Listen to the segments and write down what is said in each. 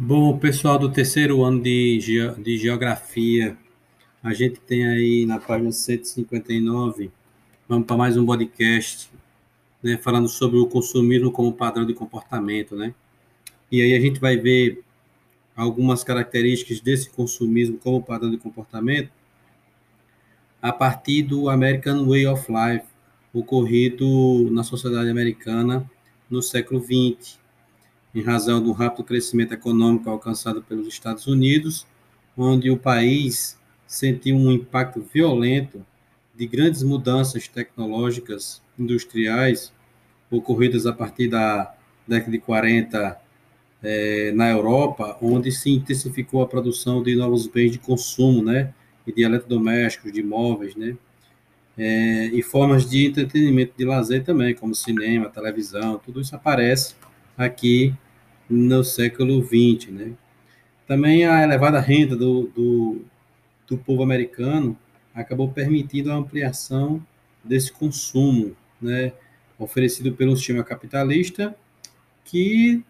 Bom, pessoal do terceiro ano de, de Geografia, a gente tem aí na página 159, vamos para mais um podcast, né, falando sobre o consumismo como padrão de comportamento, né? E aí a gente vai ver algumas características desse consumismo como padrão de comportamento a partir do American Way of Life, ocorrido na sociedade americana no século XX em razão do rápido crescimento econômico alcançado pelos Estados Unidos, onde o país sentiu um impacto violento de grandes mudanças tecnológicas industriais ocorridas a partir da década de 40 eh, na Europa, onde se intensificou a produção de novos bens de consumo, né, e de eletrodomésticos, de imóveis, né, é, e formas de entretenimento, de lazer também, como cinema, televisão, tudo isso aparece aqui no século XX. Né? Também a elevada renda do, do, do povo americano acabou permitindo a ampliação desse consumo, né, oferecido pelo sistema capitalista, que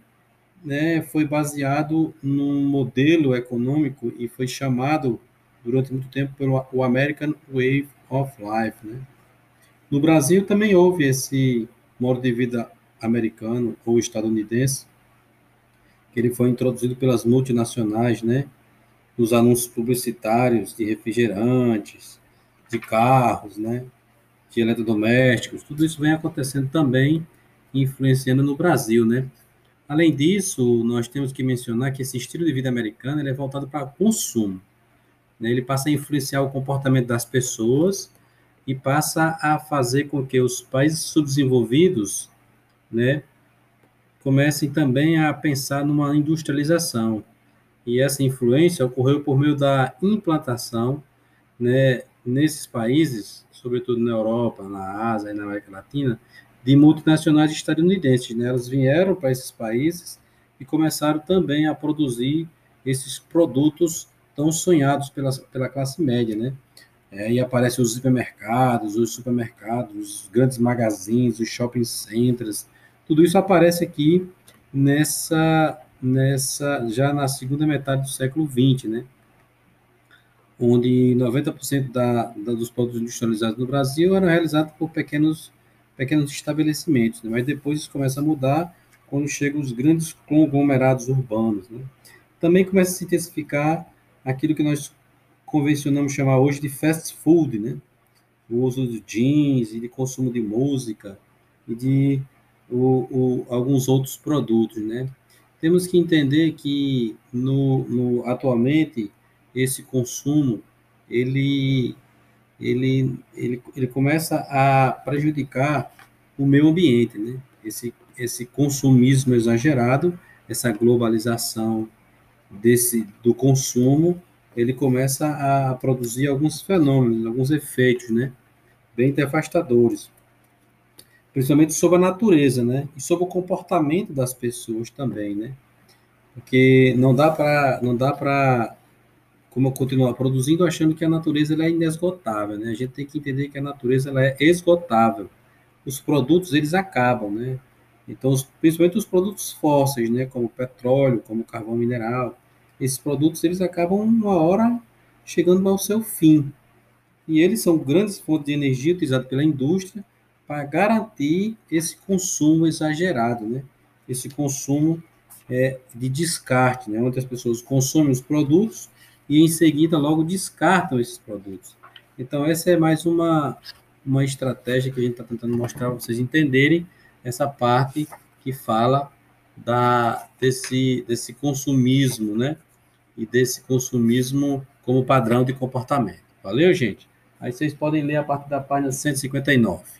né, foi baseado num modelo econômico e foi chamado durante muito tempo pelo o American Way of Life. Né? No Brasil também houve esse modo de vida americano ou estadunidense, ele foi introduzido pelas multinacionais, né? Nos anúncios publicitários de refrigerantes, de carros, né? De eletrodomésticos, tudo isso vem acontecendo também, influenciando no Brasil, né? Além disso, nós temos que mencionar que esse estilo de vida americano é voltado para consumo. Né? Ele passa a influenciar o comportamento das pessoas e passa a fazer com que os países subdesenvolvidos né, comecem também a pensar numa industrialização. E essa influência ocorreu por meio da implantação né, nesses países, sobretudo na Europa, na Ásia e na América Latina, de multinacionais estadunidenses. Né? Elas vieram para esses países e começaram também a produzir esses produtos tão sonhados pela, pela classe média, né? É, e aparecem os supermercados, os supermercados, os grandes magazines, os shopping centers, tudo isso aparece aqui nessa, nessa já na segunda metade do século XX, né? onde 90% da, da, dos produtos industrializados no Brasil eram realizados por pequenos, pequenos estabelecimentos, né? mas depois isso começa a mudar quando chegam os grandes conglomerados urbanos. Né? Também começa a se intensificar aquilo que nós convencionamos chamar hoje de fast food, né? o uso de jeans e de consumo de música e de o, o, alguns outros produtos, né? Temos que entender que no, no atualmente esse consumo ele ele, ele, ele começa a prejudicar o meio ambiente, né? Esse, esse consumismo exagerado, essa globalização desse do consumo, ele começa a produzir alguns fenômenos, alguns efeitos, né? Bem devastadores principalmente sobre a natureza, né? E sobre o comportamento das pessoas também, né? Porque não dá para não dá para como continuar produzindo achando que a natureza ela é inesgotável, né? A gente tem que entender que a natureza ela é esgotável. Os produtos eles acabam, né? Então, principalmente os produtos fósseis, né, como petróleo, como carvão mineral, esses produtos eles acabam uma hora chegando ao seu fim. E eles são grandes fontes de energia utilizadas pela indústria para garantir esse consumo exagerado, né? Esse consumo é, de descarte, né? Onde as pessoas consomem os produtos e em seguida logo descartam esses produtos. Então essa é mais uma uma estratégia que a gente está tentando mostrar para vocês entenderem essa parte que fala da desse desse consumismo, né? E desse consumismo como padrão de comportamento. Valeu, gente? Aí vocês podem ler a partir da página 159.